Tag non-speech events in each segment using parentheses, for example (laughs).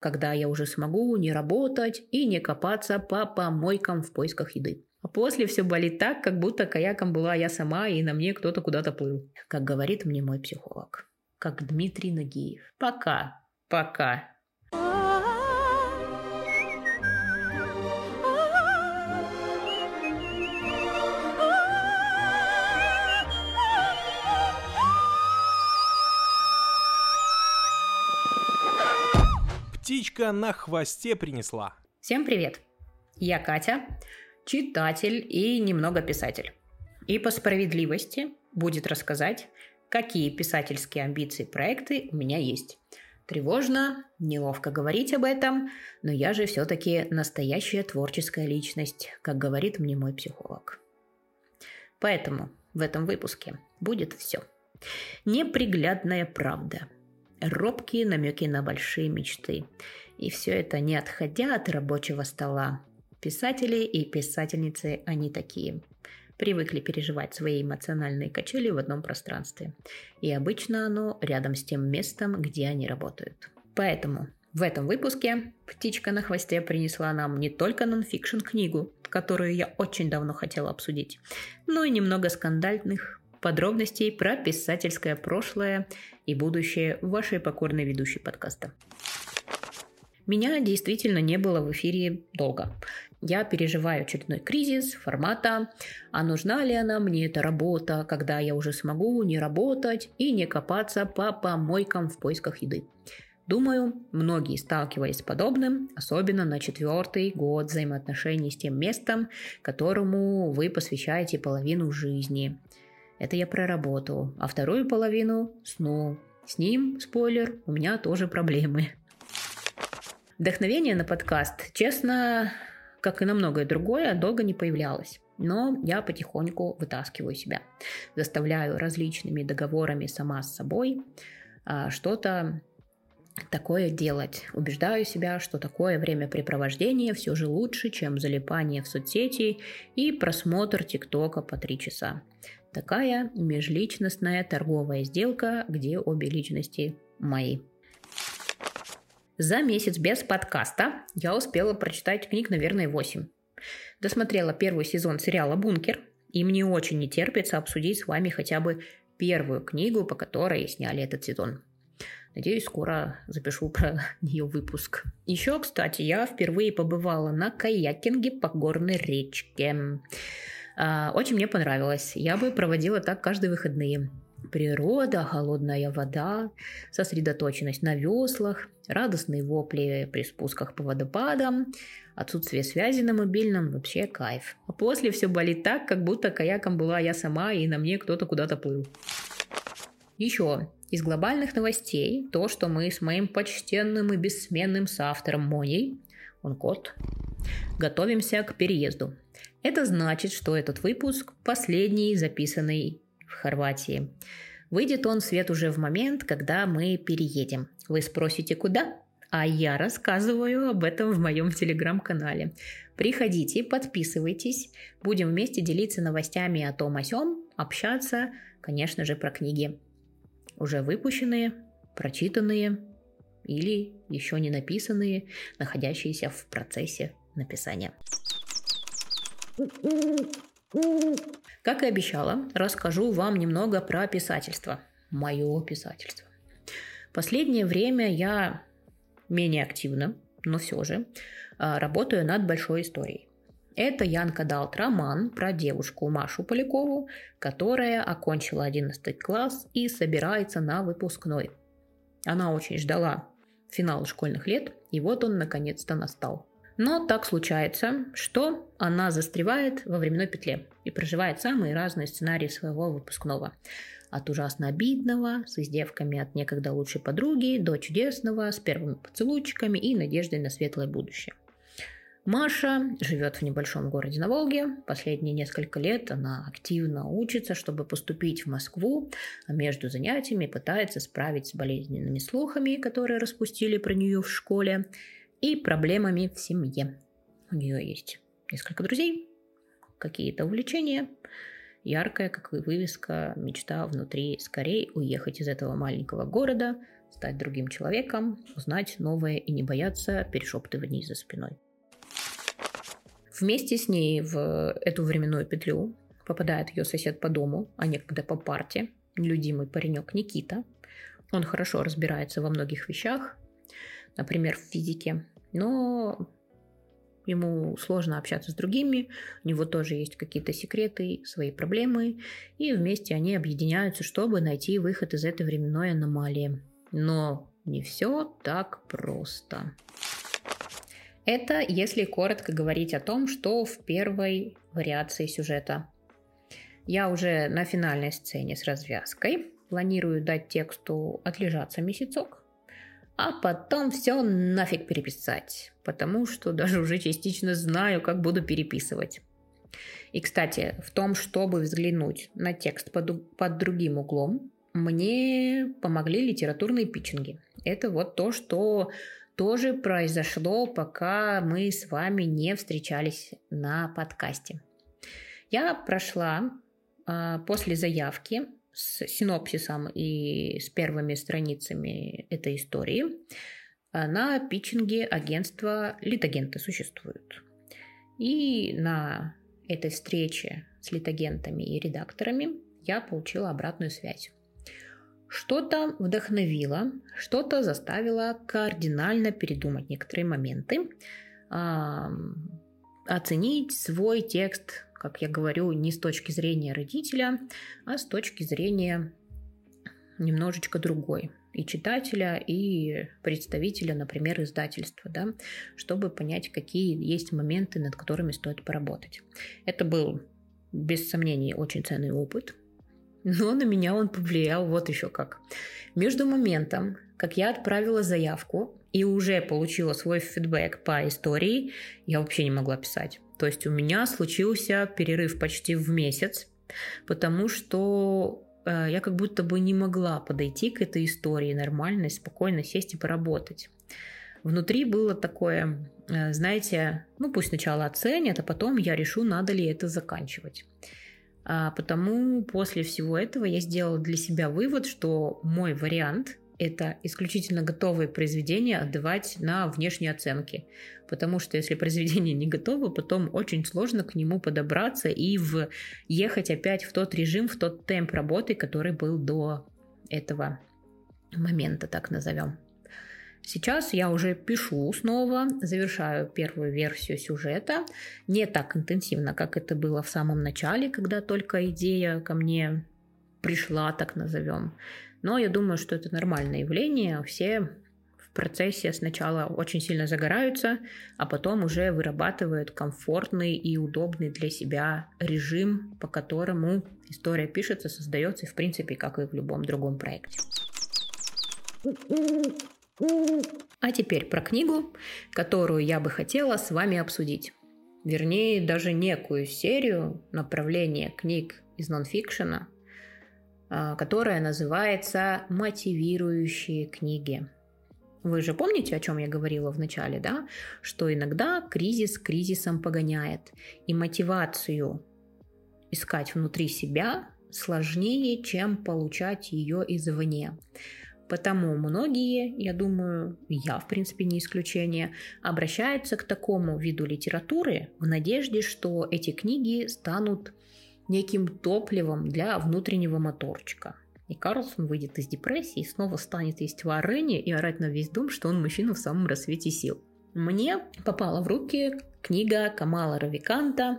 когда я уже смогу не работать и не копаться по помойкам в поисках еды. А после все болит так, как будто каяком была я сама, и на мне кто-то куда-то плыл. Как говорит мне мой психолог. Как Дмитрий Нагиев. Пока. Пока. Птичка на хвосте принесла. Всем привет! Я Катя, читатель и немного писатель. И по справедливости будет рассказать, какие писательские амбиции проекты у меня есть. Тревожно, неловко говорить об этом, но я же все-таки настоящая творческая личность, как говорит мне мой психолог. Поэтому в этом выпуске будет все. Неприглядная правда – робкие намеки на большие мечты. И все это не отходя от рабочего стола. Писатели и писательницы, они такие. Привыкли переживать свои эмоциональные качели в одном пространстве. И обычно оно рядом с тем местом, где они работают. Поэтому в этом выпуске «Птичка на хвосте» принесла нам не только нонфикшн книгу, которую я очень давно хотела обсудить, но и немного скандальных подробностей про писательское прошлое и будущее вашей покорной ведущей подкаста. Меня действительно не было в эфире долго. Я переживаю очередной кризис формата, а нужна ли она мне эта работа, когда я уже смогу не работать и не копаться по помойкам в поисках еды. Думаю, многие сталкивались с подобным, особенно на четвертый год взаимоотношений с тем местом, которому вы посвящаете половину жизни. Это я про работу. А вторую половину – сну. С ним, спойлер, у меня тоже проблемы. Вдохновение на подкаст, честно, как и на многое другое, долго не появлялось. Но я потихоньку вытаскиваю себя. Заставляю различными договорами сама с собой а, что-то такое делать. Убеждаю себя, что такое времяпрепровождение все же лучше, чем залипание в соцсети и просмотр ТикТока по три часа. Такая межличностная торговая сделка, где обе личности мои. За месяц без подкаста я успела прочитать книг, наверное, 8. Досмотрела первый сезон сериала «Бункер», и мне очень не терпится обсудить с вами хотя бы первую книгу, по которой сняли этот сезон. Надеюсь, скоро запишу (laughs) про нее выпуск. Еще, кстати, я впервые побывала на каякинге по горной речке. А, очень мне понравилось. Я бы проводила так каждые выходные. Природа, холодная вода, сосредоточенность на веслах, радостные вопли при спусках по водопадам, отсутствие связи на мобильном, вообще кайф. А после все болит так, как будто каяком была я сама и на мне кто-то куда-то плыл. Еще из глобальных новостей то, что мы с моим почтенным и бессменным соавтором Моней, он кот, готовимся к переезду. Это значит, что этот выпуск последний, записанный в Хорватии. Выйдет он в свет уже в момент, когда мы переедем. Вы спросите, куда? А я рассказываю об этом в моем телеграм-канале. Приходите, подписывайтесь, будем вместе делиться новостями о том о сём, общаться, конечно же, про книги. Уже выпущенные, прочитанные или еще не написанные, находящиеся в процессе написания. Как и обещала, расскажу вам немного про писательство. Мое писательство. Последнее время я менее активно, но все же, а, работаю над большой историей. Это Янка Далт роман про девушку Машу Полякову, которая окончила 11 класс и собирается на выпускной. Она очень ждала финала школьных лет, и вот он наконец-то настал. Но так случается, что она застревает во временной петле и проживает самые разные сценарии своего выпускного. От ужасно обидного, с издевками от некогда лучшей подруги, до чудесного, с первыми поцелуйчиками и надеждой на светлое будущее. Маша живет в небольшом городе на Волге. Последние несколько лет она активно учится, чтобы поступить в Москву, а между занятиями пытается справиться с болезненными слухами, которые распустили про нее в школе, и проблемами в семье. У нее есть несколько друзей, какие-то увлечения, яркая, как и вывеска, мечта внутри скорее уехать из этого маленького города стать другим человеком, узнать новое и не бояться перешептываний за спиной. Вместе с ней в эту временную петлю попадает ее сосед по дому, а некогда по парте, нелюдимый паренек Никита. Он хорошо разбирается во многих вещах, например, в физике, но ему сложно общаться с другими, у него тоже есть какие-то секреты, свои проблемы, и вместе они объединяются, чтобы найти выход из этой временной аномалии. Но не все так просто. Это если коротко говорить о том, что в первой вариации сюжета. Я уже на финальной сцене с развязкой. Планирую дать тексту отлежаться месяцок, а потом все нафиг переписать, потому что даже уже частично знаю, как буду переписывать. И, кстати, в том, чтобы взглянуть на текст под, под другим углом, мне помогли литературные питчинги. Это вот то, что тоже произошло, пока мы с вами не встречались на подкасте. Я прошла э, после заявки с синопсисом и с первыми страницами этой истории а, на питчинге агентства «Литагенты» существуют. И на этой встрече с литагентами и редакторами я получила обратную связь. Что-то вдохновило, что-то заставило кардинально передумать некоторые моменты, оценить свой текст как я говорю, не с точки зрения родителя, а с точки зрения немножечко другой и читателя, и представителя, например, издательства, да, чтобы понять, какие есть моменты, над которыми стоит поработать. Это был, без сомнений, очень ценный опыт, но на меня он повлиял вот еще как. Между моментом, как я отправила заявку и уже получила свой фидбэк по истории, я вообще не могла писать. То есть у меня случился перерыв почти в месяц, потому что э, я как будто бы не могла подойти к этой истории нормально, спокойно сесть и поработать. Внутри было такое, э, знаете, ну пусть сначала оценят, а потом я решу, надо ли это заканчивать. А потому после всего этого я сделала для себя вывод, что мой вариант это исключительно готовые произведения отдавать на внешние оценки. Потому что если произведение не готово, потом очень сложно к нему подобраться и в... ехать опять в тот режим, в тот темп работы, который был до этого момента, так назовем. Сейчас я уже пишу снова, завершаю первую версию сюжета. Не так интенсивно, как это было в самом начале, когда только идея ко мне пришла, так назовем. Но я думаю, что это нормальное явление. Все в процессе сначала очень сильно загораются, а потом уже вырабатывают комфортный и удобный для себя режим, по которому история пишется, создается, в принципе, как и в любом другом проекте. А теперь про книгу, которую я бы хотела с вами обсудить. Вернее, даже некую серию направления книг из нонфикшена – которая называется «Мотивирующие книги». Вы же помните, о чем я говорила в начале, да? Что иногда кризис кризисом погоняет, и мотивацию искать внутри себя сложнее, чем получать ее извне. Потому многие, я думаю, я в принципе не исключение, обращаются к такому виду литературы в надежде, что эти книги станут неким топливом для внутреннего моторчика. И Карлсон выйдет из депрессии и снова станет есть варенье и орать на весь дом, что он мужчина в самом рассвете сил. Мне попала в руки книга Камала Равиканта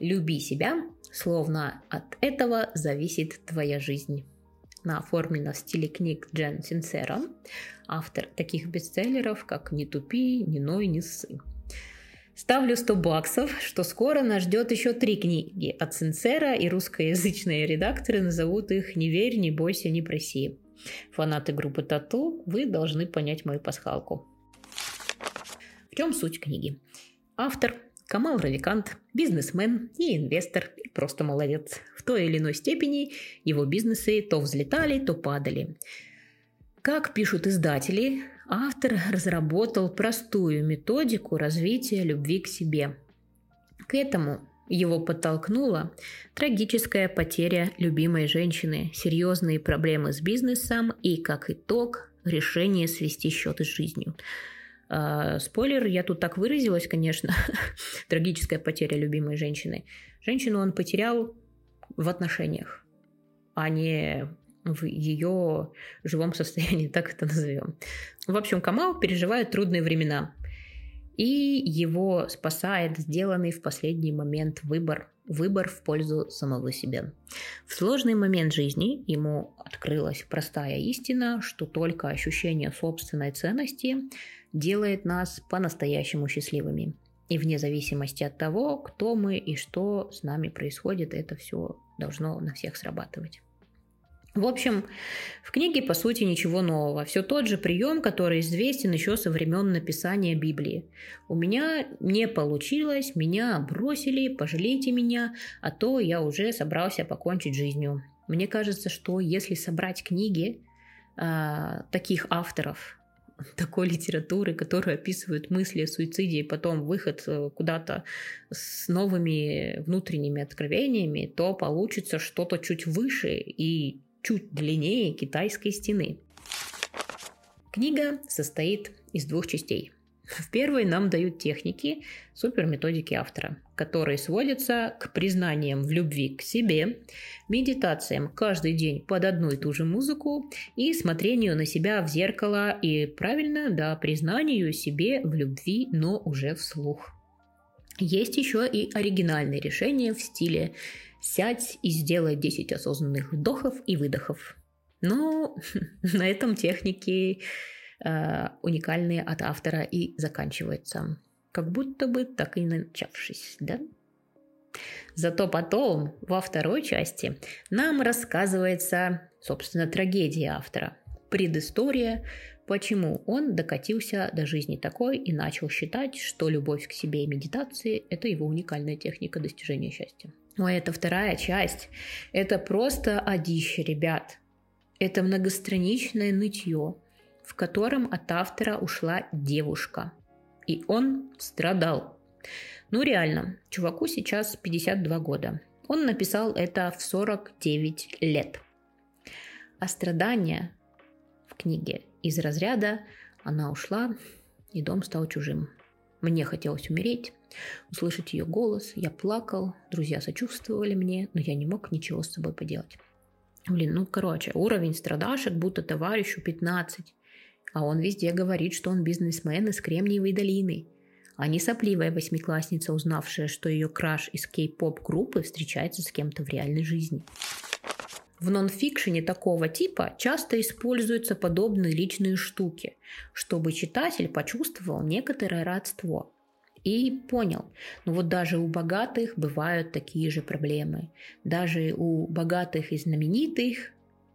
«Люби себя, словно от этого зависит твоя жизнь». Она оформлена в стиле книг Джен Синсера, автор таких бестселлеров, как «Не тупи, не ной, не ссы». Ставлю 100 баксов, что скоро нас ждет еще три книги от Сенсера, и русскоязычные редакторы назовут их «Не верь, не бойся, не проси». Фанаты группы Тату, вы должны понять мою пасхалку. В чем суть книги? Автор Камал Равикант, бизнесмен и инвестор, и просто молодец. В той или иной степени его бизнесы то взлетали, то падали. Как пишут издатели, автор разработал простую методику развития любви к себе. К этому его подтолкнула трагическая потеря любимой женщины, серьезные проблемы с бизнесом и, как итог, решение свести счеты с жизнью. А, спойлер, я тут так выразилась, конечно. (laughs) Трагическая потеря любимой женщины. Женщину он потерял в отношениях, а не в ее живом состоянии, (laughs) так это назовем. В общем, Камал переживает трудные времена. И его спасает сделанный в последний момент выбор. Выбор в пользу самого себя. В сложный момент жизни ему открылась простая истина, что только ощущение собственной ценности делает нас по-настоящему счастливыми. И вне зависимости от того, кто мы и что с нами происходит, это все должно на всех срабатывать. В общем, в книге, по сути, ничего нового. Все тот же прием, который известен еще со времен написания Библии. У меня не получилось, меня бросили, пожалейте меня, а то я уже собрался покончить жизнью. Мне кажется, что если собрать книги э, таких авторов, такой литературы, которая описывает мысли о суициде и потом выход э, куда-то с новыми внутренними откровениями, то получится что-то чуть выше и чуть длиннее китайской стены. Книга состоит из двух частей. В первой нам дают техники, суперметодики автора, которые сводятся к признаниям в любви к себе, медитациям каждый день под одну и ту же музыку и смотрению на себя в зеркало и, правильно, да, признанию себе в любви, но уже вслух. Есть еще и оригинальные решения в стиле Сядь и сделай 10 осознанных вдохов и выдохов. Но (laughs) на этом техники э, уникальные от автора и заканчиваются. Как будто бы так и начавшись, да? Зато потом, во второй части, нам рассказывается, собственно, трагедия автора. Предыстория, почему он докатился до жизни такой и начал считать, что любовь к себе и медитации – это его уникальная техника достижения счастья. Но это вторая часть. Это просто одище, ребят. Это многостраничное нытье, в котором от автора ушла девушка. И он страдал. Ну реально, чуваку сейчас 52 года. Он написал это в 49 лет. А страдания в книге из разряда «Она ушла, и дом стал чужим». Мне хотелось умереть, услышать ее голос. Я плакал, друзья сочувствовали мне, но я не мог ничего с собой поделать. Блин, ну короче, уровень страдашек, будто товарищу 15. А он везде говорит, что он бизнесмен из Кремниевой долины. А не сопливая восьмиклассница, узнавшая, что ее краш из кей-поп группы встречается с кем-то в реальной жизни. В нонфикшене такого типа часто используются подобные личные штуки, чтобы читатель почувствовал некоторое родство и понял, ну вот даже у богатых бывают такие же проблемы. Даже у богатых и знаменитых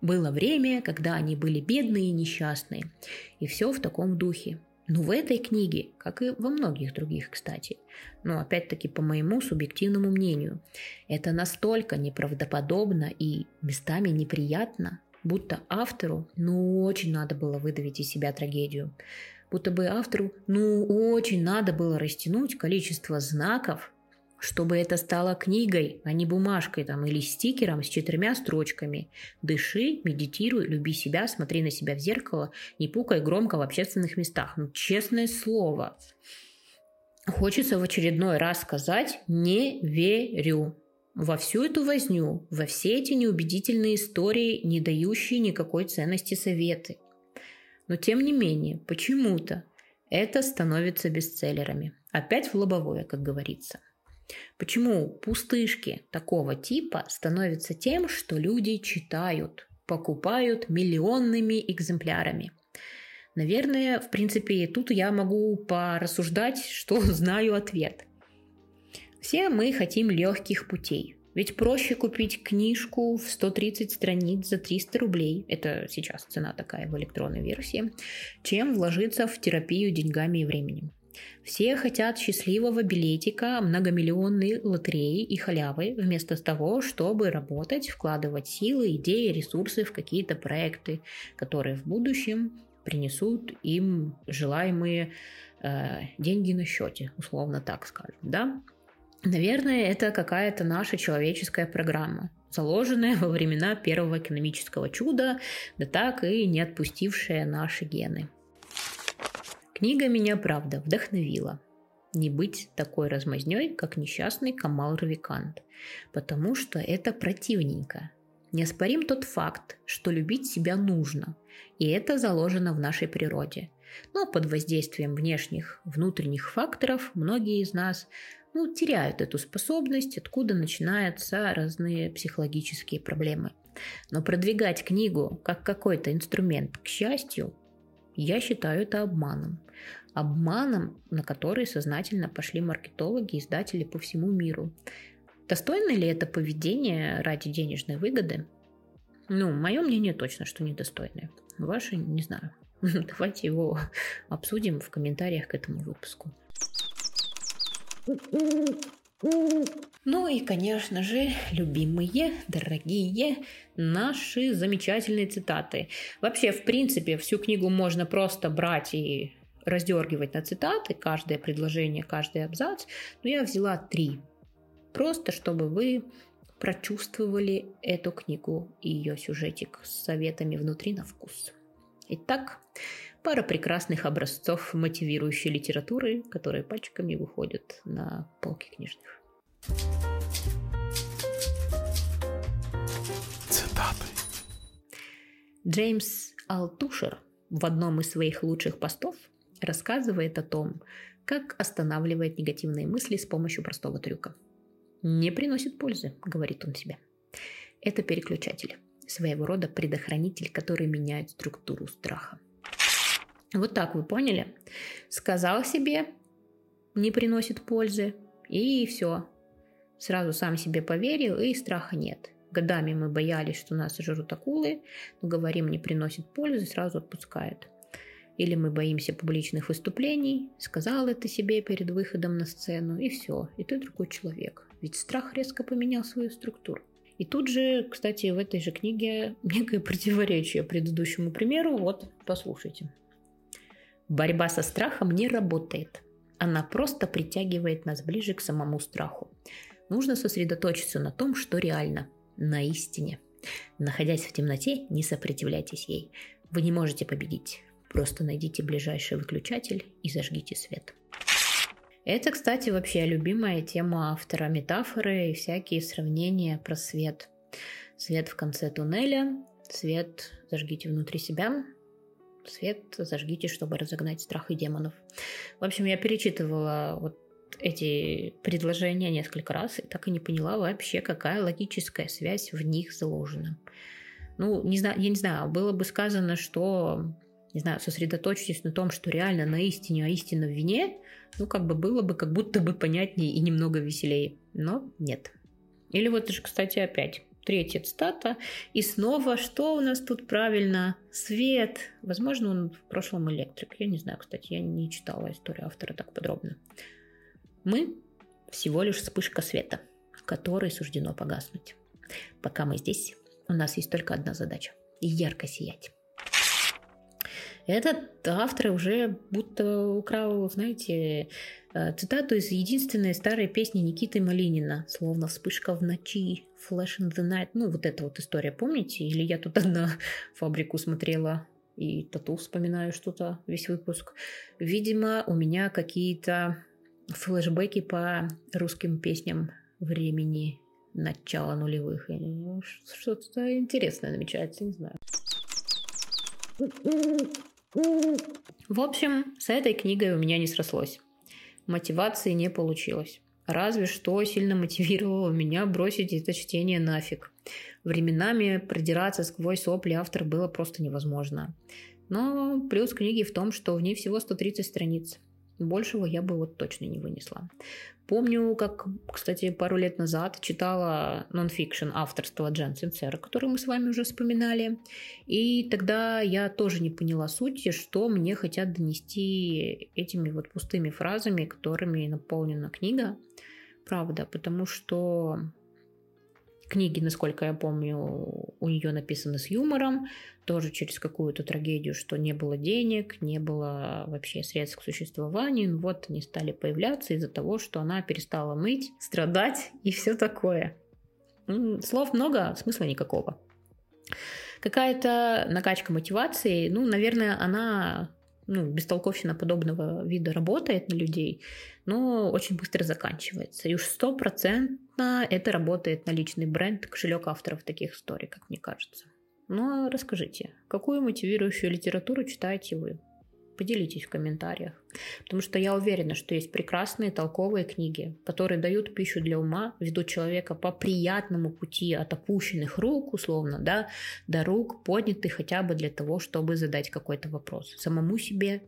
было время, когда они были бедные и несчастные. И все в таком духе. Но в этой книге, как и во многих других, кстати, но опять-таки по моему субъективному мнению, это настолько неправдоподобно и местами неприятно, будто автору ну очень надо было выдавить из себя трагедию. Будто бы автору ну очень надо было растянуть количество знаков, чтобы это стало книгой, а не бумажкой там, или стикером с четырьмя строчками. Дыши, медитируй, люби себя, смотри на себя в зеркало, не пукай громко в общественных местах. Ну, честное слово. Хочется в очередной раз сказать «не верю» во всю эту возню, во все эти неубедительные истории, не дающие никакой ценности советы. Но тем не менее, почему-то это становится бестселлерами. Опять в лобовое, как говорится – Почему пустышки такого типа становятся тем, что люди читают, покупают миллионными экземплярами? Наверное, в принципе, тут я могу порассуждать, что (laughs) знаю ответ. Все мы хотим легких путей. Ведь проще купить книжку в 130 страниц за 300 рублей, это сейчас цена такая в электронной версии, чем вложиться в терапию деньгами и временем. Все хотят счастливого билетика, многомиллионной лотереи и халявы, вместо того, чтобы работать, вкладывать силы, идеи, ресурсы в какие-то проекты, которые в будущем принесут им желаемые э, деньги на счете, условно так скажем, да? Наверное, это какая-то наша человеческая программа. заложенная во времена первого экономического чуда, да так и не отпустившая наши гены. Книга меня, правда, вдохновила. Не быть такой размазней, как несчастный Камал Равикант, потому что это противненько. Неоспорим тот факт, что любить себя нужно, и это заложено в нашей природе. Но под воздействием внешних, внутренних факторов многие из нас ну, теряют эту способность, откуда начинаются разные психологические проблемы. Но продвигать книгу как какой-то инструмент к счастью, я считаю это обманом. Обманом, на который сознательно пошли маркетологи и издатели по всему миру. Достойно ли это поведение ради денежной выгоды? Ну, мое мнение точно, что недостойное. Ваше, не знаю. (laughs) Давайте его обсудим в комментариях к этому выпуску. Ну и, конечно же, любимые, дорогие, наши замечательные цитаты. Вообще, в принципе, всю книгу можно просто брать и раздергивать на цитаты, каждое предложение, каждый абзац, но я взяла три. Просто чтобы вы прочувствовали эту книгу и ее сюжетик с советами внутри на вкус. Итак, пара прекрасных образцов мотивирующей литературы, которые пачками выходят на полки книжных. Цитаты. Джеймс Алтушер в одном из своих лучших постов рассказывает о том, как останавливает негативные мысли с помощью простого трюка. «Не приносит пользы», — говорит он себе. Это переключатель, своего рода предохранитель, который меняет структуру страха. Вот так вы поняли? Сказал себе, не приносит пользы, и все. Сразу сам себе поверил, и страха нет. Годами мы боялись, что нас сожрут акулы, но говорим, не приносит пользы, сразу отпускает. Или мы боимся публичных выступлений, сказал это себе перед выходом на сцену, и все, и ты другой человек. Ведь страх резко поменял свою структуру. И тут же, кстати, в этой же книге некое противоречие предыдущему примеру. Вот, послушайте. Борьба со страхом не работает. Она просто притягивает нас ближе к самому страху. Нужно сосредоточиться на том, что реально, на истине. Находясь в темноте, не сопротивляйтесь ей. Вы не можете победить. Просто найдите ближайший выключатель и зажгите свет. Это, кстати, вообще любимая тема автора метафоры и всякие сравнения про свет. Свет в конце туннеля, свет зажгите внутри себя, свет зажгите, чтобы разогнать страх и демонов. В общем, я перечитывала вот эти предложения несколько раз и так и не поняла вообще, какая логическая связь в них заложена. Ну, не знаю, я не знаю, было бы сказано, что, не знаю, сосредоточьтесь на том, что реально на истине, а истина в вине, ну, как бы было бы как будто бы понятнее и немного веселее. Но нет. Или вот же, кстати, опять Третья цитата. И снова, что у нас тут правильно? Свет. Возможно, он в прошлом электрик. Я не знаю, кстати, я не читала историю автора так подробно. Мы всего лишь вспышка света, которой суждено погаснуть. Пока мы здесь, у нас есть только одна задача – ярко сиять. Этот автор уже будто украл, знаете, э, цитату из единственной старой песни Никиты Малинина, словно вспышка в ночи, Flash in the Night. Ну, вот эта вот история, помните? Или я тут (laughs) одна фабрику смотрела и тату вспоминаю что-то весь выпуск. Видимо, у меня какие-то флешбеки по русским песням времени начала нулевых. Что-то интересное намечается, не знаю. В общем, с этой книгой у меня не срослось. Мотивации не получилось. Разве что сильно мотивировало меня бросить это чтение нафиг. Временами продираться сквозь сопли автора было просто невозможно. Но плюс книги в том, что в ней всего 130 страниц. Большего я бы вот точно не вынесла. Помню, как, кстати, пару лет назад читала нонфикшн авторства Джен Синцера, который мы с вами уже вспоминали. И тогда я тоже не поняла сути, что мне хотят донести этими вот пустыми фразами, которыми наполнена книга. Правда, потому что Книги, насколько я помню, у нее написаны с юмором, тоже через какую-то трагедию, что не было денег, не было вообще средств к существованию. Вот они стали появляться из-за того, что она перестала мыть, страдать и все такое. Слов много, смысла никакого. Какая-то накачка мотивации, ну, наверное, она ну, бестолковщина подобного вида работает на людей, но очень быстро заканчивается. И уж стопроцентно это работает на личный бренд, кошелек авторов таких историй, как мне кажется. Но расскажите, какую мотивирующую литературу читаете вы? Поделитесь в комментариях. Потому что я уверена, что есть прекрасные толковые книги, которые дают пищу для ума, ведут человека по приятному пути от опущенных рук, условно, да, до рук, поднятых хотя бы для того, чтобы задать какой-то вопрос. Самому себе,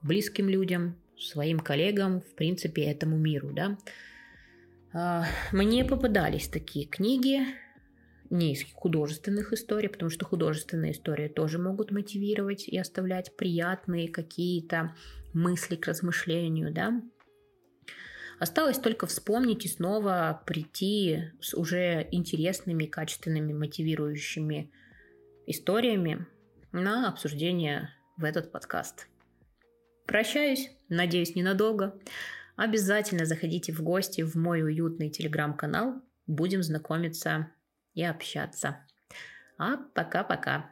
близким людям, своим коллегам, в принципе, этому миру, да. А, мне попадались такие книги, не из художественных историй, потому что художественные истории тоже могут мотивировать и оставлять приятные какие-то мысли к размышлению, да. Осталось только вспомнить и снова прийти с уже интересными, качественными, мотивирующими историями на обсуждение в этот подкаст. Прощаюсь, надеюсь, ненадолго. Обязательно заходите в гости в мой уютный телеграм-канал. Будем знакомиться и общаться. А пока-пока.